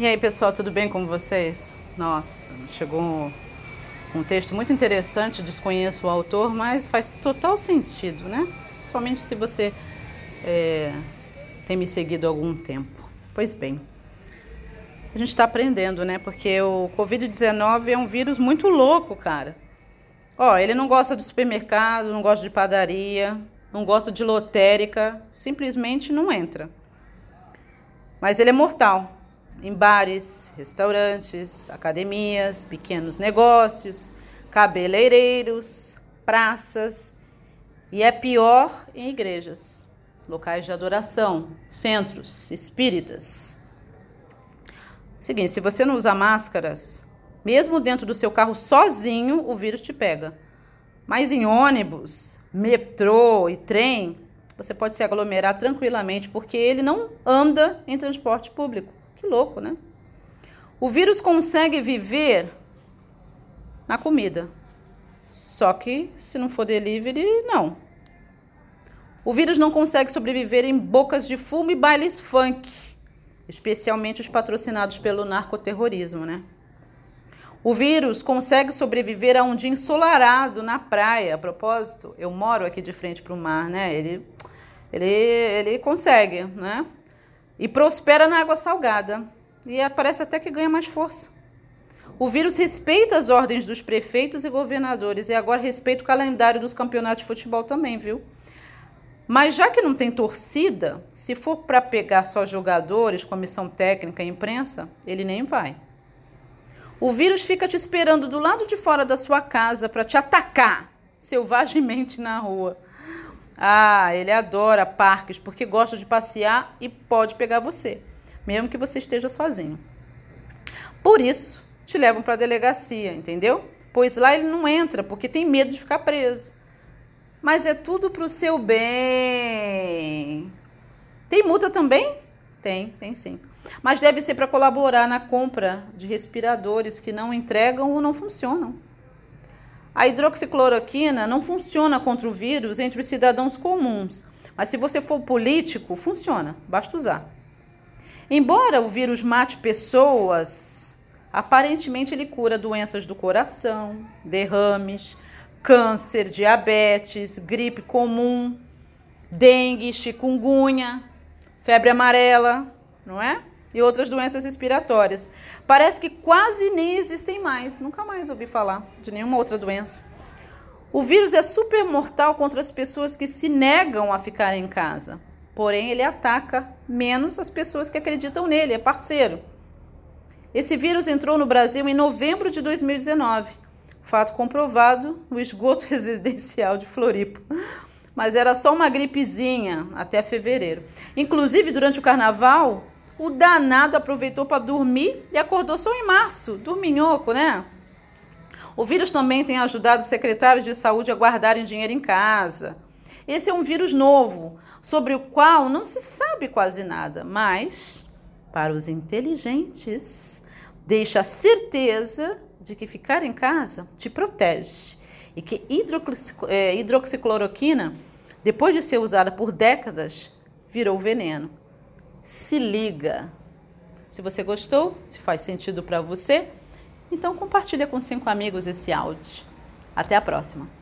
E aí, pessoal, tudo bem com vocês? Nossa, chegou um, texto muito interessante, desconheço o autor, mas faz total sentido, né? Principalmente se você é, tem me seguido há algum tempo. Pois bem, a gente está aprendendo, né? Porque o Covid-19 é um vírus muito louco, cara. Ó, ele não gosta de supermercado, não gosta de padaria, não gosta de lotérica, simplesmente não entra. Mas ele é mortal em bares, restaurantes, academias, pequenos negócios, cabeleireiros, praças e é pior em igrejas, locais de adoração, centros espíritas. Seguinte, se você não usa máscaras, mesmo dentro do seu carro sozinho, o vírus te pega. Mas em ônibus, metrô e trem, você pode se aglomerar tranquilamente, porque ele não anda em transporte público. Que louco, né? O vírus consegue viver na comida. Só que se não for delivery, não. O vírus não consegue sobreviver em bocas de fumo e bailes funk, especialmente os patrocinados pelo narcoterrorismo, né? O vírus consegue sobreviver a um dia ensolarado na praia. A propósito, eu moro aqui de frente para o mar, né? Ele, ele, ele consegue, né? E prospera na água salgada. E parece até que ganha mais força. O vírus respeita as ordens dos prefeitos e governadores e agora respeita o calendário dos campeonatos de futebol também, viu? Mas já que não tem torcida, se for para pegar só jogadores, comissão técnica e imprensa, ele nem vai. O vírus fica te esperando do lado de fora da sua casa para te atacar selvagemente na rua. Ah, ele adora parques porque gosta de passear e pode pegar você, mesmo que você esteja sozinho. Por isso, te levam para a delegacia, entendeu? Pois lá ele não entra porque tem medo de ficar preso. Mas é tudo para o seu bem. Tem multa também? Tem, tem sim mas deve ser para colaborar na compra de respiradores que não entregam ou não funcionam. A hidroxicloroquina não funciona contra o vírus entre os cidadãos comuns, mas se você for político, funciona, basta usar. Embora o vírus mate pessoas, aparentemente ele cura doenças do coração, derrames, câncer, diabetes, gripe comum, dengue, chikungunya, febre amarela, não é? E outras doenças respiratórias. Parece que quase nem existem mais. Nunca mais ouvi falar de nenhuma outra doença. O vírus é super mortal contra as pessoas que se negam a ficar em casa. Porém, ele ataca menos as pessoas que acreditam nele, é parceiro. Esse vírus entrou no Brasil em novembro de 2019. Fato comprovado no esgoto residencial de Floripa. Mas era só uma gripezinha até fevereiro. Inclusive, durante o carnaval, o danado aproveitou para dormir e acordou só em março, dorminhoco, né? O vírus também tem ajudado os secretários de saúde a guardarem dinheiro em casa. Esse é um vírus novo, sobre o qual não se sabe quase nada, mas, para os inteligentes, deixa a certeza de que ficar em casa te protege e que é, hidroxicloroquina, depois de ser usada por décadas, virou veneno se liga. Se você gostou, se faz sentido para você, então compartilha com cinco amigos esse áudio. Até a próxima.